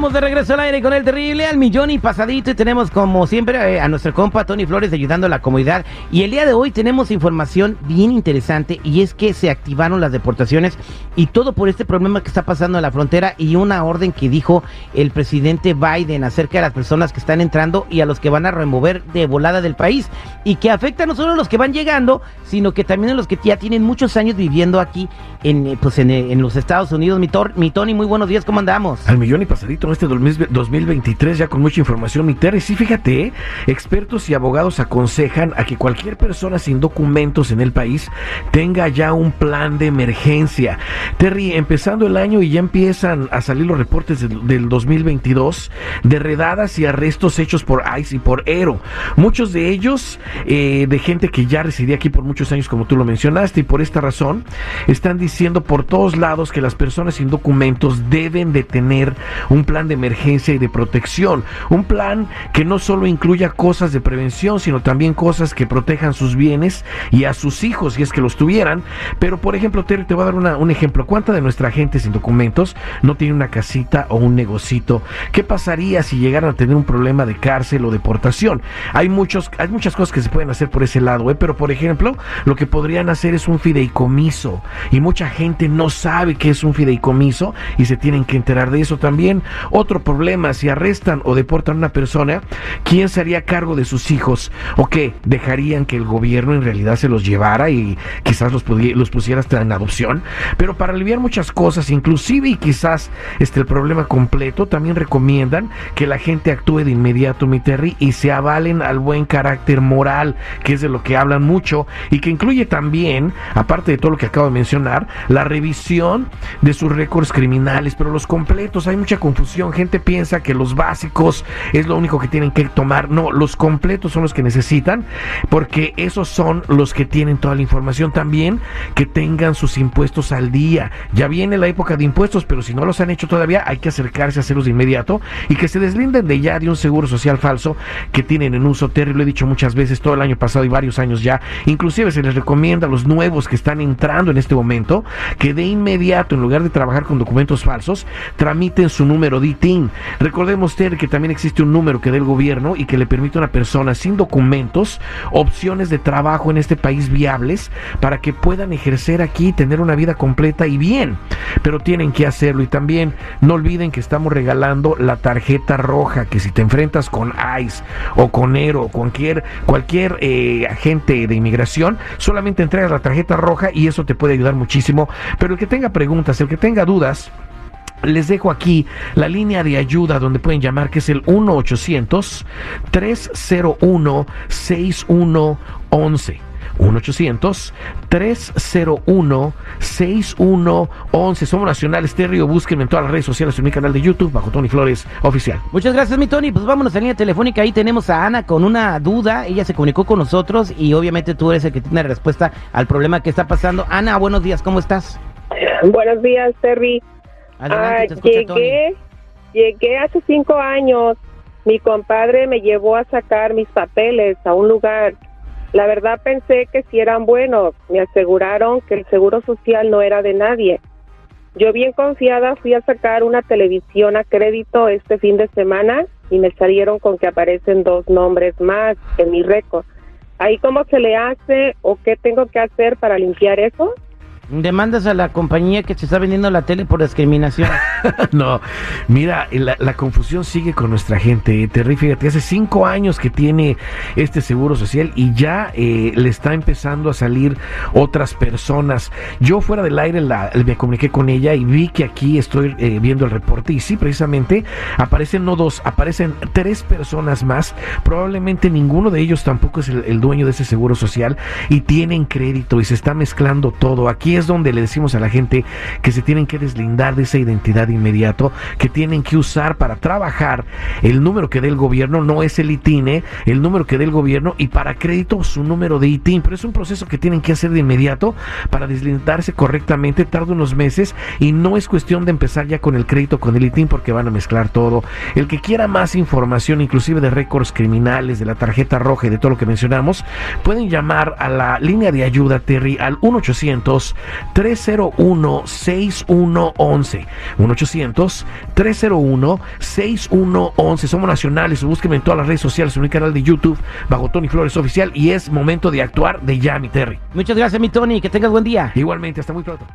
Estamos de regreso al aire con el terrible al millón y pasadito y tenemos como siempre eh, a nuestro compa Tony Flores ayudando a la comunidad. Y el día de hoy tenemos información bien interesante y es que se activaron las deportaciones y todo por este problema que está pasando en la frontera y una orden que dijo el presidente Biden acerca de las personas que están entrando y a los que van a remover de volada del país y que afecta no solo a los que van llegando sino que también a los que ya tienen muchos años viviendo aquí en eh, pues en, eh, en los Estados Unidos. Mi, Tor- mi Tony muy buenos días cómo andamos Al millón y pasadito en este 2023 ya con mucha información, mi Terry. Sí, fíjate, ¿eh? expertos y abogados aconsejan a que cualquier persona sin documentos en el país tenga ya un plan de emergencia. Terry, empezando el año y ya empiezan a salir los reportes del, del 2022 de redadas y arrestos hechos por ICE y por ERO. Muchos de ellos eh, de gente que ya residía aquí por muchos años, como tú lo mencionaste, y por esta razón están diciendo por todos lados que las personas sin documentos deben de tener un plan de emergencia y de protección. Un plan que no solo incluya cosas de prevención, sino también cosas que protejan sus bienes y a sus hijos, si es que los tuvieran. Pero, por ejemplo, Terry, te voy a dar una- un ejemplo. ¿Cuánta de nuestra gente sin documentos no tiene una casita o un negocito? ¿Qué pasaría si llegaran a tener un problema de cárcel o deportación? Hay, muchos, hay muchas cosas que se pueden hacer por ese lado, ¿eh? pero, por ejemplo, lo que podrían hacer es un fideicomiso. Y mucha gente no sabe qué es un fideicomiso y se tienen que enterar de eso también. Otro problema, si arrestan o deportan a una persona, ¿quién se haría cargo de sus hijos? ¿O qué? ¿Dejarían que el gobierno en realidad se los llevara y quizás los, los pusiera hasta en adopción? Pero para aliviar muchas cosas, inclusive y quizás este, el problema completo, también recomiendan que la gente actúe de inmediato, mi Terry, y se avalen al buen carácter moral, que es de lo que hablan mucho, y que incluye también, aparte de todo lo que acabo de mencionar, la revisión de sus récords criminales, pero los completos, hay mucha confusión, gente piensa que los básicos es lo único que tienen que tomar, no, los completos son los que necesitan, porque esos son los que tienen toda la información. También, que tengan sus impuestos al día, ya viene la época de impuestos, pero si no los han hecho todavía, hay que acercarse a hacerlos de inmediato y que se deslinden de ya de un seguro social falso que tienen en uso, Terry, lo he dicho muchas veces todo el año pasado y varios años ya, inclusive se les recomienda a los nuevos que están entrando en este momento, que de inmediato, en lugar de trabajar con documentos falsos, tramiten su número de Recordemos, Terry, que también existe un número que dé el gobierno y que le permite a una persona sin documentos opciones de trabajo en este país viables para que puedan ejercer aquí tener una vida completa y bien. Pero tienen que hacerlo y también no olviden que estamos regalando la tarjeta roja, que si te enfrentas con ICE o con ERO o cualquier, cualquier eh, agente de inmigración, solamente entregas la tarjeta roja y eso te puede ayudar muchísimo. Pero el que tenga preguntas, el que tenga dudas, les dejo aquí la línea de ayuda donde pueden llamar, que es el 1-800-301-6111. 1-800-301-6111. Somos nacionales, Terrio. Búsquenme en todas las redes sociales en mi canal de YouTube bajo Tony Flores Oficial. Muchas gracias, mi Tony. Pues vámonos a la línea telefónica. Ahí tenemos a Ana con una duda. Ella se comunicó con nosotros y obviamente tú eres el que tiene respuesta al problema que está pasando. Ana, buenos días, ¿cómo estás? Buenos días, Terry. Adelante, Ah, te escucha Tony. llegué, llegué hace cinco años. Mi compadre me llevó a sacar mis papeles a un lugar. La verdad pensé que si eran buenos. Me aseguraron que el seguro social no era de nadie. Yo bien confiada fui a sacar una televisión a crédito este fin de semana y me salieron con que aparecen dos nombres más en mi récord. ¿Ahí cómo se le hace o qué tengo que hacer para limpiar eso? Demandas a la compañía que se está vendiendo la tele por discriminación. no, mira, la, confusión sigue con nuestra gente. eh, Terry, fíjate, hace cinco años que tiene este seguro social y ya eh, le está empezando a salir otras personas. Yo fuera del aire me comuniqué con ella y vi que aquí estoy eh, viendo el reporte y sí, precisamente aparecen no dos, aparecen tres personas más. Probablemente ninguno de ellos tampoco es el dueño de ese seguro social y tienen crédito y se está mezclando todo. Aquí es donde le decimos a la gente que se tienen que deslindar de esa identidad de inmediato, que tienen que usar para trabajar el número que dé el gobierno, no es el ITINE, el número que dé el gobierno y para crédito su número de ITIN, pero es un proceso que tienen que hacer de inmediato para deslindarse correctamente, tarda unos meses y no es cuestión de empezar ya con el crédito, con el ITIN porque van a mezclar todo. El que quiera más información, inclusive de récords criminales, de la tarjeta roja y de todo lo que mencionamos, pueden llamar a la línea de ayuda Terry al 1 800 1-800-301-6111. 1-800-301-6111. Somos nacionales. Búsquenme en todas las redes sociales, en mi canal de YouTube, bajo Tony Flores Oficial. Y es momento de actuar de ya, mi Terry. Muchas gracias, mi Tony. Que tengas buen día. Igualmente, hasta muy pronto.